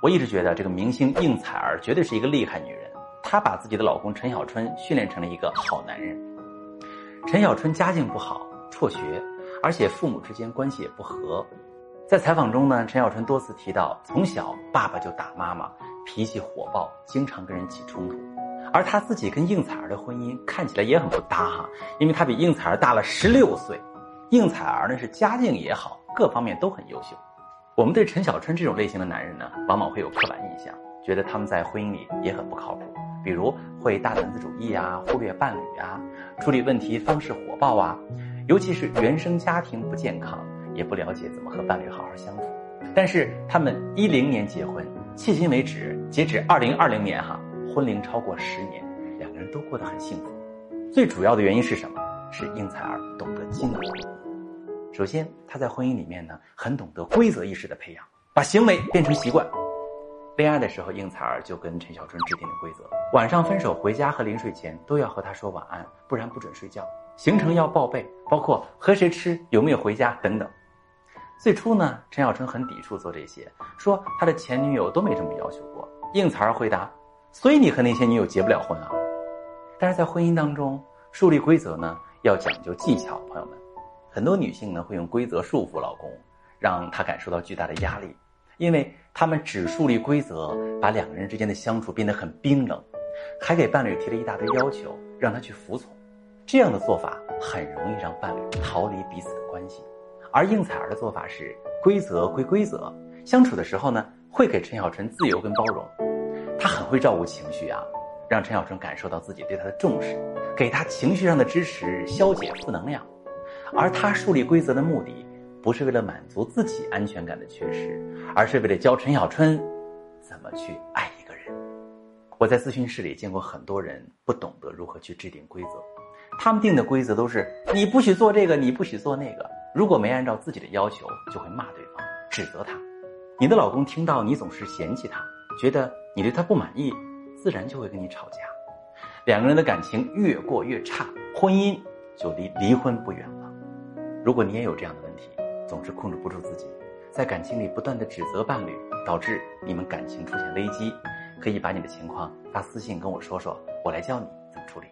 我一直觉得这个明星应采儿绝对是一个厉害女人，她把自己的老公陈小春训练成了一个好男人。陈小春家境不好，辍学，而且父母之间关系也不和。在采访中呢，陈小春多次提到，从小爸爸就打妈妈，脾气火爆，经常跟人起冲突。而他自己跟应采儿的婚姻看起来也很不搭哈，因为他比应采儿大了十六岁。应采儿呢是家境也好，各方面都很优秀。我们对陈小春这种类型的男人呢，往往会有刻板印象，觉得他们在婚姻里也很不靠谱，比如会大男子主义啊，忽略伴侣啊，处理问题方式火爆啊，尤其是原生家庭不健康，也不了解怎么和伴侣好好相处。但是他们一零年结婚，迄今为止，截止二零二零年哈。婚龄超过十年，两个人都过得很幸福。最主要的原因是什么？是应采儿懂得经营。首先，他在婚姻里面呢，很懂得规则意识的培养，把行为变成习惯。恋爱的时候，应采儿就跟陈小春制定了规则：晚上分手回家和临睡前都要和他说晚安，不然不准睡觉。行程要报备，包括和谁吃、有没有回家等等。最初呢，陈小春很抵触做这些，说他的前女友都没这么要求过。应采儿回答。所以你和那些女友结不了婚啊？但是在婚姻当中树立规则呢，要讲究技巧。朋友们，很多女性呢会用规则束缚老公，让他感受到巨大的压力，因为他们只树立规则，把两个人之间的相处变得很冰冷，还给伴侣提了一大堆要求，让他去服从。这样的做法很容易让伴侣逃离彼此的关系。而应采儿的做法是规则归规则，相处的时候呢，会给陈小春自由跟包容。他很会照顾情绪啊，让陈小春感受到自己对他的重视，给他情绪上的支持，消解负能量。而他树立规则的目的，不是为了满足自己安全感的缺失，而是为了教陈小春怎么去爱一个人。我在咨询室里见过很多人不懂得如何去制定规则，他们定的规则都是你不许做这个，你不许做那个。如果没按照自己的要求，就会骂对方，指责他。你的老公听到你总是嫌弃他。觉得你对他不满意，自然就会跟你吵架，两个人的感情越过越差，婚姻就离离婚不远了。如果你也有这样的问题，总是控制不住自己，在感情里不断的指责伴侣，导致你们感情出现危机，可以把你的情况发私信跟我说说，我来教你怎么处理。